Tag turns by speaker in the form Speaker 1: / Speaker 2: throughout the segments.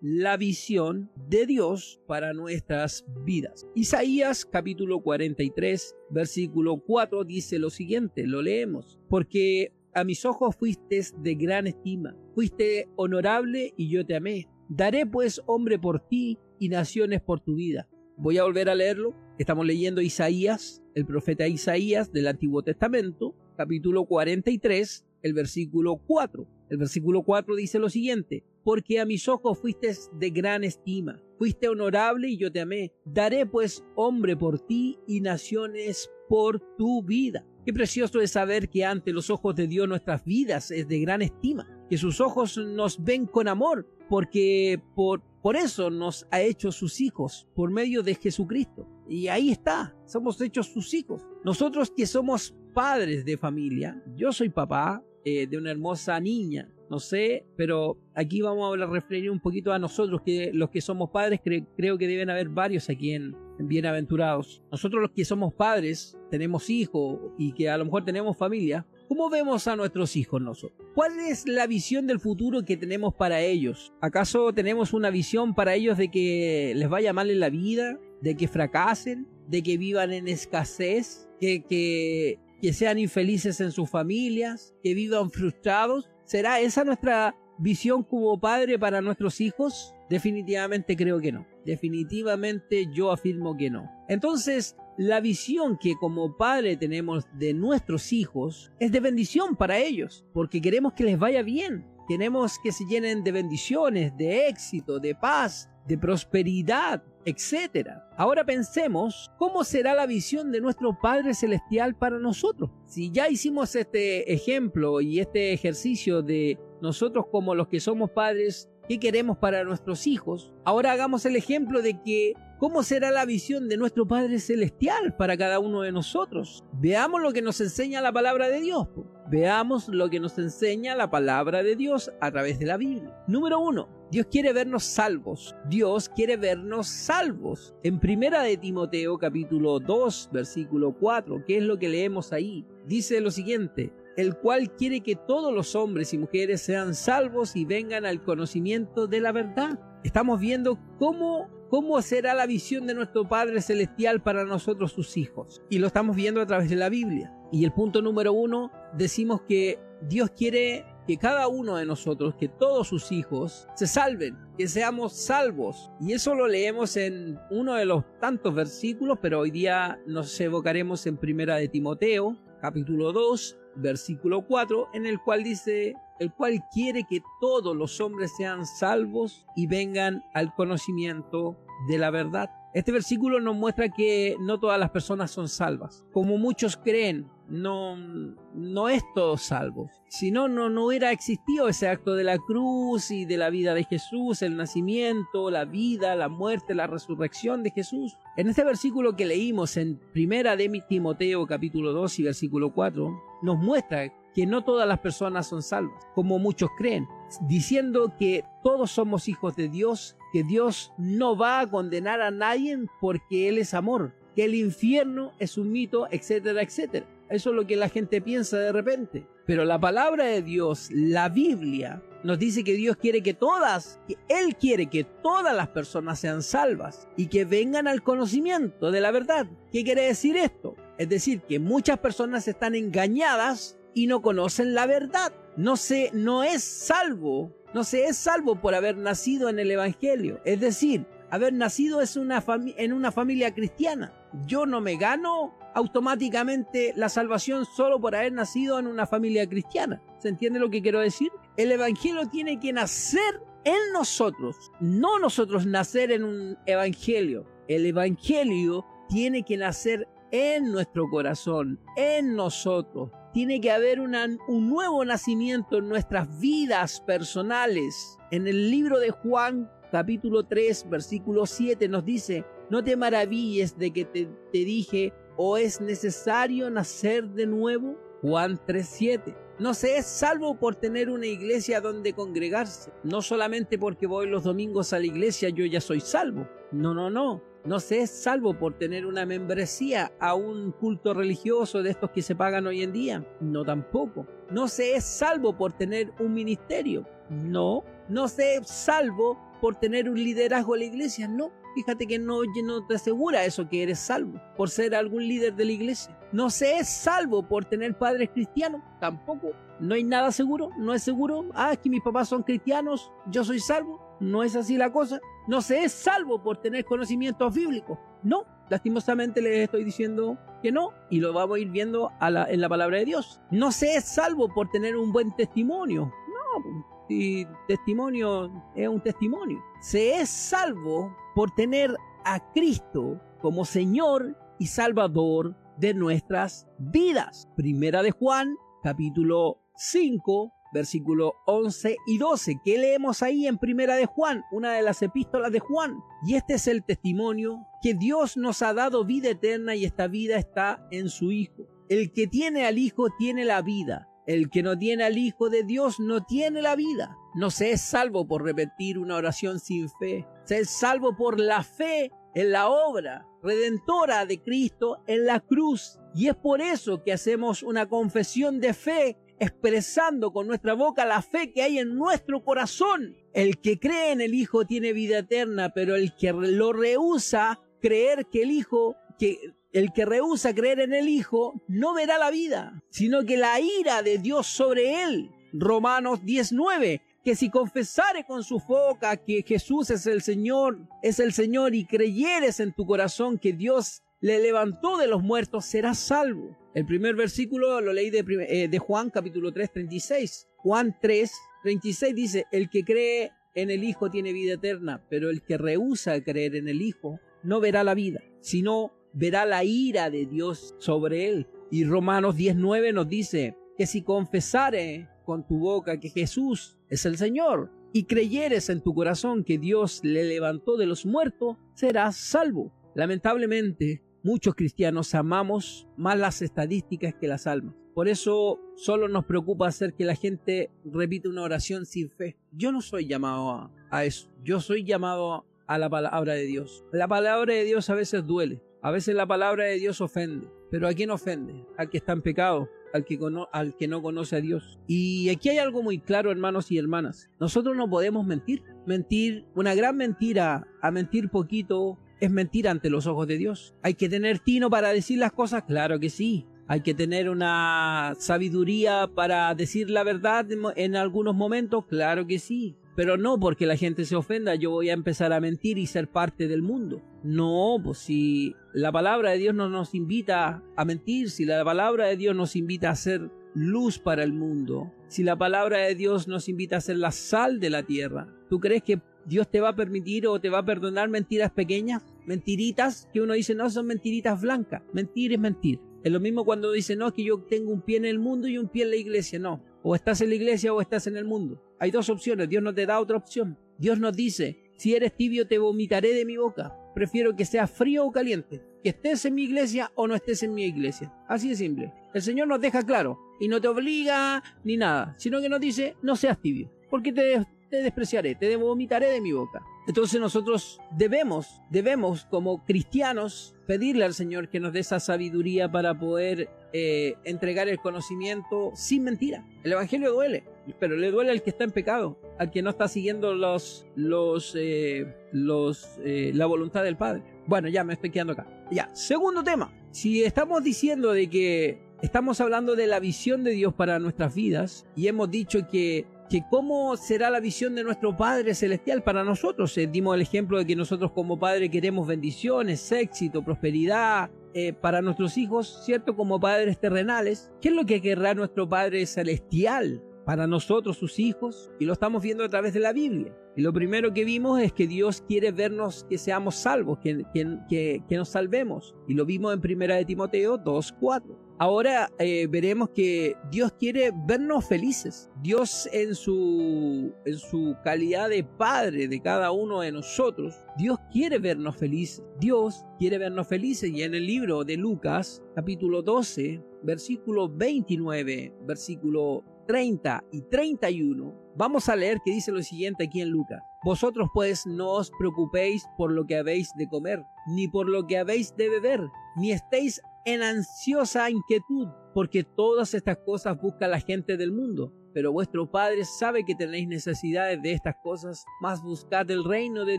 Speaker 1: la visión de Dios para nuestras vidas. Isaías capítulo 43 versículo 4 dice lo siguiente, lo leemos, porque a mis ojos fuiste de gran estima, fuiste honorable y yo te amé. Daré pues hombre por ti y naciones por tu vida. Voy a volver a leerlo. Estamos leyendo Isaías, el profeta Isaías del Antiguo Testamento, capítulo 43, el versículo 4. El versículo 4 dice lo siguiente, porque a mis ojos fuiste de gran estima, fuiste honorable y yo te amé. Daré pues hombre por ti y naciones por tu vida. Qué precioso es saber que ante los ojos de Dios nuestras vidas es de gran estima, que sus ojos nos ven con amor, porque por, por eso nos ha hecho sus hijos, por medio de Jesucristo. Y ahí está, somos hechos sus hijos. Nosotros que somos padres de familia, yo soy papá eh, de una hermosa niña, no sé, pero aquí vamos a referir un poquito a nosotros, que los que somos padres, creo que deben haber varios aquí en, bienaventurados. Nosotros los que somos padres, tenemos hijos y que a lo mejor tenemos familia, ¿cómo vemos a nuestros hijos nosotros? ¿Cuál es la visión del futuro que tenemos para ellos? ¿Acaso tenemos una visión para ellos de que les vaya mal en la vida? ¿De que fracasen? ¿De que vivan en escasez? ¿Que, que, que sean infelices en sus familias? ¿Que vivan frustrados? ¿Será esa nuestra visión como padre para nuestros hijos? Definitivamente creo que no. Definitivamente yo afirmo que no. Entonces, la visión que como padre tenemos de nuestros hijos es de bendición para ellos, porque queremos que les vaya bien. Queremos que se llenen de bendiciones, de éxito, de paz, de prosperidad, etc. Ahora pensemos cómo será la visión de nuestro Padre Celestial para nosotros. Si ya hicimos este ejemplo y este ejercicio de nosotros como los que somos padres qué queremos para nuestros hijos. Ahora hagamos el ejemplo de que cómo será la visión de nuestro Padre Celestial para cada uno de nosotros. Veamos lo que nos enseña la palabra de Dios. Veamos lo que nos enseña la palabra de Dios a través de la Biblia. Número uno, Dios quiere vernos salvos. Dios quiere vernos salvos. En primera de Timoteo capítulo 2 versículo 4, ¿qué es lo que leemos ahí? Dice lo siguiente, el cual quiere que todos los hombres y mujeres sean salvos y vengan al conocimiento de la verdad. Estamos viendo cómo, cómo será la visión de nuestro Padre Celestial para nosotros sus hijos. Y lo estamos viendo a través de la Biblia. Y el punto número uno, decimos que Dios quiere que cada uno de nosotros, que todos sus hijos, se salven, que seamos salvos. Y eso lo leemos en uno de los tantos versículos, pero hoy día nos evocaremos en Primera de Timoteo, capítulo 2, versículo 4, en el cual dice, el cual quiere que todos los hombres sean salvos y vengan al conocimiento de la verdad. Este versículo nos muestra que no todas las personas son salvas. Como muchos creen, no, no es todo salvo. Si no, no, no hubiera existido ese acto de la cruz y de la vida de Jesús, el nacimiento, la vida, la muerte, la resurrección de Jesús. En este versículo que leímos en Primera de Timoteo capítulo 2 y versículo 4, nos muestra que no todas las personas son salvas, como muchos creen, diciendo que todos somos hijos de Dios que Dios no va a condenar a nadie porque Él es amor, que el infierno es un mito, etcétera, etcétera. Eso es lo que la gente piensa de repente. Pero la palabra de Dios, la Biblia, nos dice que Dios quiere que todas, que Él quiere que todas las personas sean salvas y que vengan al conocimiento de la verdad. ¿Qué quiere decir esto? Es decir, que muchas personas están engañadas y no conocen la verdad. No se, no es salvo no se es salvo por haber nacido en el Evangelio. Es decir, haber nacido es una en una familia cristiana. Yo no me gano automáticamente la salvación solo por haber nacido en una familia cristiana. ¿Se entiende lo que quiero decir? El Evangelio tiene que nacer en nosotros, no nosotros nacer en un Evangelio. El Evangelio tiene que nacer en nuestro corazón, en nosotros tiene que haber un nuevo nacimiento en nuestras vidas personales. En el libro de Juan capítulo 3 versículo 7 nos dice, no te maravilles de que te, te dije, o es necesario nacer de nuevo. Juan 3:7. No se es salvo por tener una iglesia donde congregarse. No solamente porque voy los domingos a la iglesia yo ya soy salvo. No, no, no. No se es salvo por tener una membresía a un culto religioso de estos que se pagan hoy en día. No tampoco. No se es salvo por tener un ministerio. No. No sé salvo por tener un liderazgo en la iglesia. No. Fíjate que no, no te asegura eso que eres salvo por ser algún líder de la iglesia. No se es salvo por tener padres cristianos. Tampoco. No hay nada seguro. No es seguro. Ah, es que mis papás son cristianos. Yo soy salvo. No es así la cosa. No se es salvo por tener conocimientos bíblicos. No. Lastimosamente les estoy diciendo que no, y lo vamos a ir viendo en la palabra de Dios. No se es salvo por tener un buen testimonio. No, si testimonio es un testimonio. Se es salvo por tener a Cristo como Señor y Salvador de nuestras vidas. Primera de Juan, capítulo 5, versículo 11 y 12. ¿Qué leemos ahí en Primera de Juan? Una de las epístolas de Juan. Y este es el testimonio que Dios nos ha dado vida eterna y esta vida está en su Hijo. El que tiene al Hijo tiene la vida. El que no tiene al Hijo de Dios no tiene la vida. No se es salvo por repetir una oración sin fe. Se es salvo por la fe en la obra redentora de Cristo en la cruz. Y es por eso que hacemos una confesión de fe expresando con nuestra boca la fe que hay en nuestro corazón. El que cree en el Hijo tiene vida eterna, pero el que lo rehúsa creer que el Hijo, que el que rehúsa creer en el Hijo, no verá la vida, sino que la ira de Dios sobre él. Romanos 19 que si confesare con su boca que Jesús es el Señor, es el Señor y creyeres en tu corazón que Dios le levantó de los muertos, serás salvo. El primer versículo lo leí de, eh, de Juan capítulo 3, 36. Juan 3, 36 dice, el que cree en el Hijo tiene vida eterna, pero el que rehúsa creer en el Hijo no verá la vida, sino verá la ira de Dios sobre él. Y Romanos 19 nos dice que si confesare con tu boca que Jesús es el Señor y creyeres en tu corazón que Dios le levantó de los muertos, serás salvo. Lamentablemente, Muchos cristianos amamos más las estadísticas que las almas. Por eso solo nos preocupa hacer que la gente repita una oración sin fe. Yo no soy llamado a, eso. Yo soy llamado a la palabra de Dios. La palabra de Dios a veces duele. A veces la palabra de Dios ofende. Pero ¿a quién ofende? Al que está en pecado. Al que, al que no conoce a Dios. Y aquí hay algo muy claro, hermanos y hermanas. Nosotros no podemos mentir. Mentir, una gran mentira, a mentir poquito, es mentira ante los ojos de Dios. ¿Hay que tener tino para decir las cosas? Claro que sí. Hay que tener una sabiduría para decir la verdad en algunos momentos, claro que sí. Pero no porque la gente se ofenda, yo voy a empezar a mentir y ser parte del mundo. No, pues si la palabra de Dios no nos invita a mentir, si la palabra de Dios nos invita a ser luz para el mundo, si la palabra de Dios nos invita a ser la sal de la tierra, ¿tú crees que Dios te va a permitir o te va a perdonar mentiras pequeñas, mentiritas que uno dice, no, son mentiritas blancas. Mentir es mentir. Es lo mismo cuando dice, no, que yo tengo un pie en el mundo y un pie en la iglesia. No, o estás en la iglesia o estás en el mundo. Hay dos opciones, Dios no te da otra opción. Dios nos dice, si eres tibio te vomitaré de mi boca. Prefiero que sea frío o caliente, que estés en mi iglesia o no estés en mi iglesia. Así de simple. El Señor nos deja claro y no te obliga ni nada, sino que nos dice, no seas tibio, porque te, te despreciaré, te vomitaré de mi boca. Entonces nosotros debemos, debemos como cristianos pedirle al Señor que nos dé esa sabiduría para poder eh, entregar el conocimiento sin mentira. El Evangelio duele, pero le duele al que está en pecado, al que no está siguiendo los, los, eh, los, eh, la voluntad del Padre. Bueno, ya me estoy quedando acá. Ya, segundo tema. Si estamos diciendo de que estamos hablando de la visión de Dios para nuestras vidas y hemos dicho que que cómo será la visión de nuestro Padre Celestial para nosotros. Eh, dimos el ejemplo de que nosotros como Padre queremos bendiciones, éxito, prosperidad eh, para nuestros hijos, ¿cierto? Como padres terrenales. ¿Qué es lo que querrá nuestro Padre Celestial para nosotros, sus hijos? Y lo estamos viendo a través de la Biblia. Y lo primero que vimos es que Dios quiere vernos que seamos salvos, que, nos salvemos. Y lo vimos en Primera de Timoteo 2.4. Ahora eh, veremos que Dios quiere vernos felices. Dios en su, en su calidad de Padre de cada uno de nosotros, Dios quiere vernos felices. Dios quiere vernos felices. Y en el libro de Lucas, capítulo 12, versículo 29, versículo 30 y 31, vamos a leer que dice lo siguiente aquí en Lucas. Vosotros pues no os preocupéis por lo que habéis de comer, ni por lo que habéis de beber, ni estéis en ansiosa inquietud, porque todas estas cosas busca la gente del mundo, pero vuestro Padre sabe que tenéis necesidades de estas cosas, mas buscad el reino de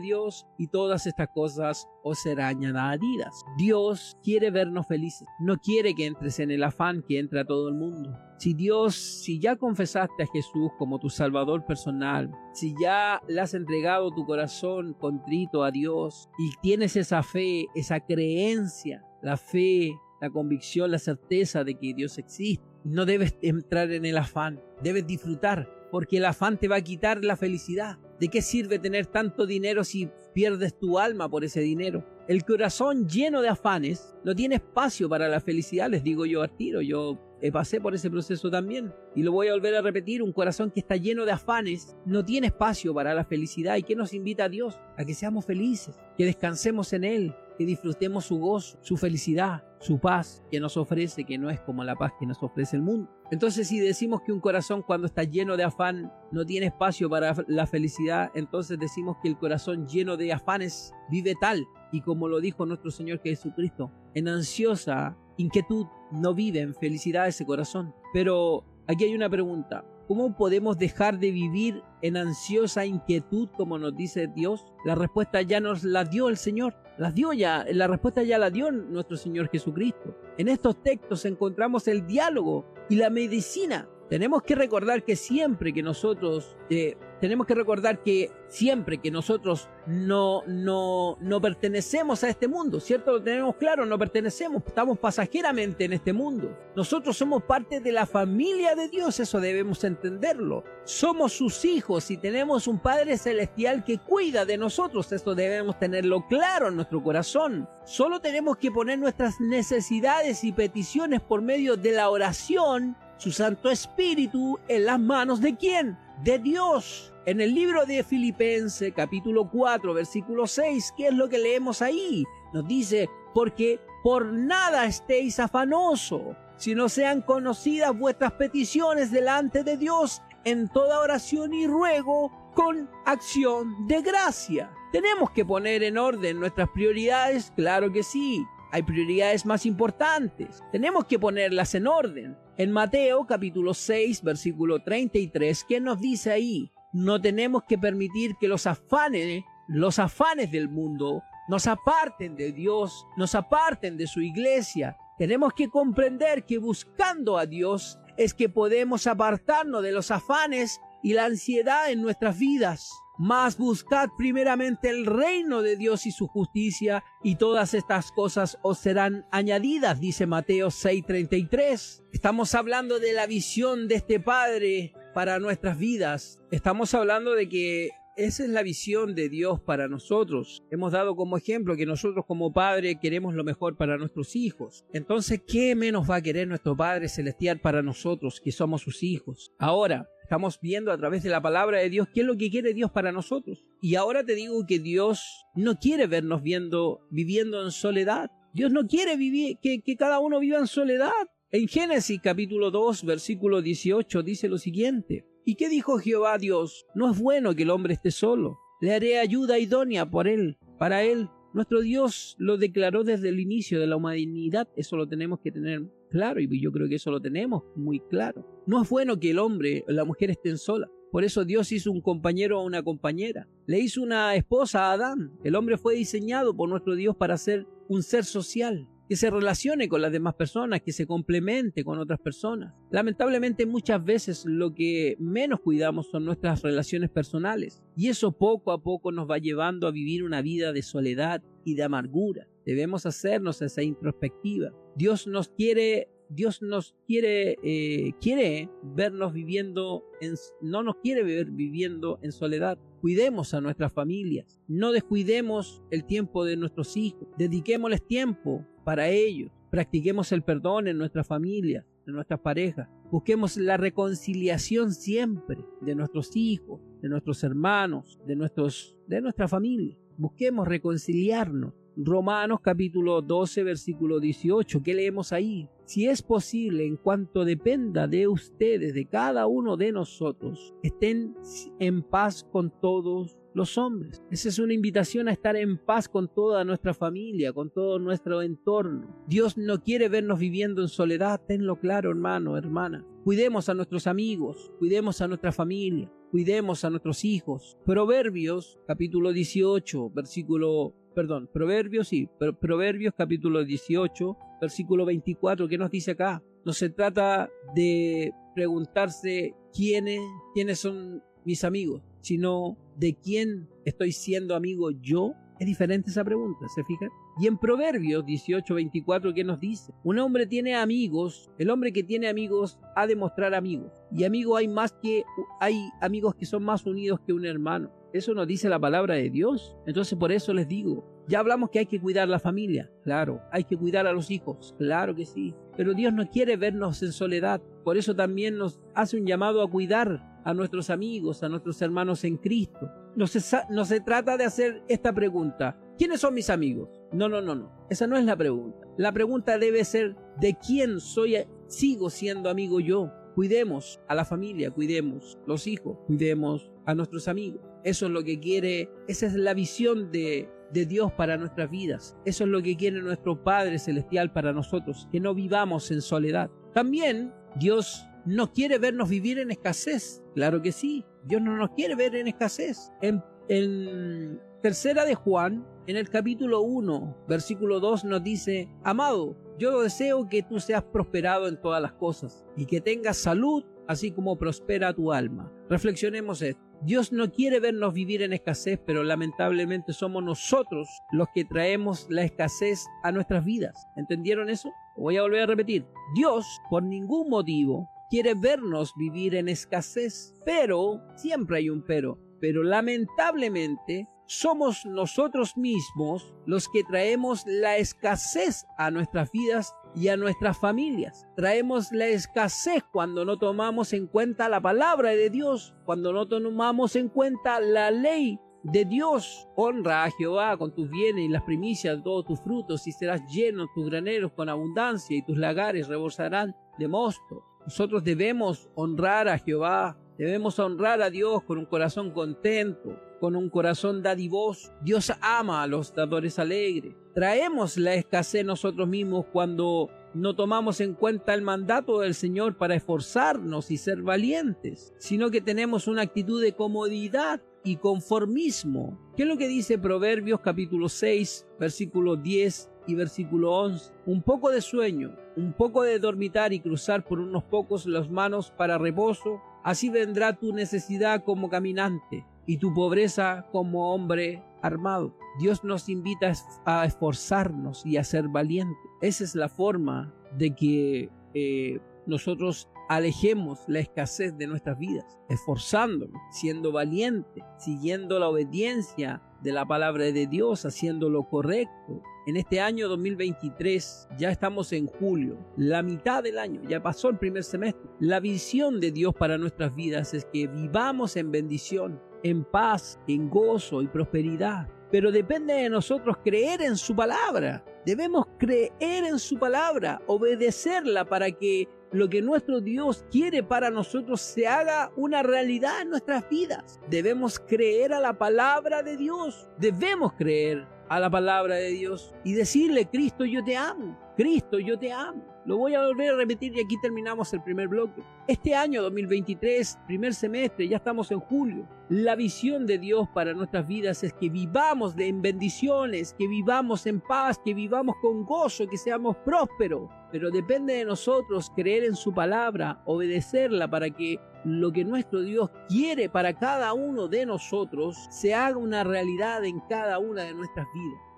Speaker 1: Dios y todas estas cosas os serán añadidas. Dios quiere vernos felices, no quiere que entres en el afán que entra todo el mundo. Si Dios, si ya confesaste a Jesús como tu Salvador personal, si ya le has entregado tu corazón contrito a Dios y tienes esa fe, esa creencia, la fe, la convicción, la certeza de que Dios existe, no debes entrar en el afán, debes disfrutar, porque el afán te va a quitar la felicidad. ¿De qué sirve tener tanto dinero si pierdes tu alma por ese dinero? El corazón lleno de afanes no tiene espacio para la felicidad, les digo yo al tiro, yo eh, pasé por ese proceso también. Y lo voy a volver a repetir, un corazón que está lleno de afanes no tiene espacio para la felicidad. ¿Y que nos invita a Dios? A que seamos felices, que descansemos en Él, que disfrutemos su gozo, su felicidad, su paz que nos ofrece, que no es como la paz que nos ofrece el mundo. Entonces si decimos que un corazón cuando está lleno de afán no tiene espacio para la felicidad, entonces decimos que el corazón lleno de afanes vive tal, y como lo dijo nuestro Señor Jesucristo, en ansiosa inquietud no vive en felicidad ese corazón. Pero aquí hay una pregunta. ¿Cómo podemos dejar de vivir en ansiosa inquietud como nos dice Dios? La respuesta ya nos la dio el Señor. La dio ya, la respuesta ya la dio nuestro Señor Jesucristo. En estos textos encontramos el diálogo y la medicina. Tenemos que recordar que siempre que nosotros eh, tenemos que recordar que siempre que nosotros no, no, no pertenecemos a este mundo, ¿cierto? Lo tenemos claro, no pertenecemos, estamos pasajeramente en este mundo. Nosotros somos parte de la familia de Dios, eso debemos entenderlo. Somos sus hijos y tenemos un Padre Celestial que cuida de nosotros, eso debemos tenerlo claro en nuestro corazón. Solo tenemos que poner nuestras necesidades y peticiones por medio de la oración, su Santo Espíritu, en las manos de quién? De Dios. En el libro de Filipenses capítulo 4 versículo 6, ¿qué es lo que leemos ahí? Nos dice, porque por nada estéis afanoso, sino sean conocidas vuestras peticiones delante de Dios en toda oración y ruego con acción de gracia. ¿Tenemos que poner en orden nuestras prioridades? Claro que sí. Hay prioridades más importantes. Tenemos que ponerlas en orden. En Mateo capítulo 6 versículo 33, ¿qué nos dice ahí? no tenemos que permitir que los afanes, los afanes del mundo nos aparten de Dios, nos aparten de su iglesia. Tenemos que comprender que buscando a Dios es que podemos apartarnos de los afanes y la ansiedad en nuestras vidas. Mas buscad primeramente el reino de Dios y su justicia, y todas estas cosas os serán añadidas, dice Mateo 6:33. Estamos hablando de la visión de este Padre para nuestras vidas. Estamos hablando de que esa es la visión de Dios para nosotros. Hemos dado como ejemplo que nosotros como Padre queremos lo mejor para nuestros hijos. Entonces, ¿qué menos va a querer nuestro Padre Celestial para nosotros que somos sus hijos? Ahora, estamos viendo a través de la palabra de Dios qué es lo que quiere Dios para nosotros. Y ahora te digo que Dios no quiere vernos viendo, viviendo en soledad. Dios no quiere vivir, que, que cada uno viva en soledad. En Génesis capítulo 2, versículo 18 dice lo siguiente. ¿Y qué dijo Jehová Dios? No es bueno que el hombre esté solo. Le haré ayuda idónea por él, para él. Nuestro Dios lo declaró desde el inicio de la humanidad. Eso lo tenemos que tener claro y yo creo que eso lo tenemos muy claro. No es bueno que el hombre o la mujer estén sola. Por eso Dios hizo un compañero o una compañera. Le hizo una esposa a Adán. El hombre fue diseñado por nuestro Dios para ser un ser social que se relacione con las demás personas, que se complemente con otras personas. Lamentablemente muchas veces lo que menos cuidamos son nuestras relaciones personales y eso poco a poco nos va llevando a vivir una vida de soledad y de amargura. Debemos hacernos esa introspectiva. Dios nos quiere Dios nos quiere, eh, quiere vernos viviendo, en, no nos quiere ver viviendo en soledad. Cuidemos a nuestras familias, no descuidemos el tiempo de nuestros hijos, dediquémosles tiempo para ellos. Practiquemos el perdón en nuestra familia, en nuestras parejas. Busquemos la reconciliación siempre de nuestros hijos, de nuestros hermanos, de, nuestros, de nuestra familia. Busquemos reconciliarnos. Romanos capítulo 12, versículo 18. ¿Qué leemos ahí? Si es posible, en cuanto dependa de ustedes, de cada uno de nosotros, estén en paz con todos los hombres. Esa es una invitación a estar en paz con toda nuestra familia, con todo nuestro entorno. Dios no quiere vernos viviendo en soledad, tenlo claro hermano, hermana. Cuidemos a nuestros amigos, cuidemos a nuestra familia, cuidemos a nuestros hijos. Proverbios capítulo 18, versículo, perdón, Proverbios sí, Proverbios capítulo 18, versículo 24, ¿qué nos dice acá? No se trata de preguntarse quiénes, quiénes son mis amigos, sino de quién estoy siendo amigo yo. Es diferente esa pregunta, ¿se fijan? Y en Proverbios 18:24, ¿qué nos dice? Un hombre tiene amigos, el hombre que tiene amigos ha de mostrar amigos. Y amigos hay más que, hay amigos que son más unidos que un hermano. Eso nos dice la palabra de Dios. Entonces por eso les digo, ya hablamos que hay que cuidar la familia, claro, hay que cuidar a los hijos, claro que sí. Pero Dios no quiere vernos en soledad, por eso también nos hace un llamado a cuidar a nuestros amigos, a nuestros hermanos en Cristo. No se, no se trata de hacer esta pregunta, ¿quiénes son mis amigos? No, no, no, no, esa no es la pregunta. La pregunta debe ser, ¿de quién soy, sigo siendo amigo yo? Cuidemos a la familia, cuidemos los hijos, cuidemos a nuestros amigos. Eso es lo que quiere, esa es la visión de, de Dios para nuestras vidas. Eso es lo que quiere nuestro Padre Celestial para nosotros, que no vivamos en soledad. También Dios no quiere vernos vivir en escasez. Claro que sí, Dios no nos quiere ver en escasez. En, en tercera de Juan, en el capítulo 1, versículo 2 nos dice, amado, yo deseo que tú seas prosperado en todas las cosas y que tengas salud así como prospera tu alma. Reflexionemos esto. Dios no quiere vernos vivir en escasez, pero lamentablemente somos nosotros los que traemos la escasez a nuestras vidas. ¿Entendieron eso? Voy a volver a repetir. Dios, por ningún motivo, quiere vernos vivir en escasez, pero, siempre hay un pero, pero lamentablemente somos nosotros mismos los que traemos la escasez a nuestras vidas y a nuestras familias. Traemos la escasez cuando no tomamos en cuenta la palabra de Dios, cuando no tomamos en cuenta la ley de Dios. Honra a Jehová con tus bienes y las primicias de todos tus frutos y serás lleno tus graneros con abundancia y tus lagares rebosarán de mosto. Nosotros debemos honrar a Jehová, debemos honrar a Dios con un corazón contento, con un corazón dadivoso. Dios ama a los dadores alegres. Traemos la escasez nosotros mismos cuando no tomamos en cuenta el mandato del Señor para esforzarnos y ser valientes, sino que tenemos una actitud de comodidad y conformismo. ¿Qué es lo que dice Proverbios capítulo 6, versículo 10 y versículo 11? Un poco de sueño, un poco de dormitar y cruzar por unos pocos las manos para reposo, así vendrá tu necesidad como caminante y tu pobreza como hombre armado. Dios nos invita a esforzarnos y a ser valientes. Esa es la forma de que eh, nosotros alejemos la escasez de nuestras vidas, esforzándonos, siendo valientes, siguiendo la obediencia de la palabra de Dios, haciendo lo correcto. En este año 2023, ya estamos en julio, la mitad del año, ya pasó el primer semestre. La visión de Dios para nuestras vidas es que vivamos en bendición, en paz, en gozo y prosperidad. Pero depende de nosotros creer en su palabra. Debemos creer en su palabra, obedecerla para que lo que nuestro Dios quiere para nosotros se haga una realidad en nuestras vidas. Debemos creer a la palabra de Dios. Debemos creer a la palabra de Dios y decirle, Cristo, yo te amo. Cristo, yo te amo. Lo voy a volver a repetir y aquí terminamos el primer bloque. Este año 2023, primer semestre, ya estamos en julio. La visión de Dios para nuestras vidas es que vivamos en bendiciones, que vivamos en paz, que vivamos con gozo, que seamos prósperos. Pero depende de nosotros creer en su palabra, obedecerla para que lo que nuestro Dios quiere para cada uno de nosotros se haga una realidad en cada una de nuestras vidas.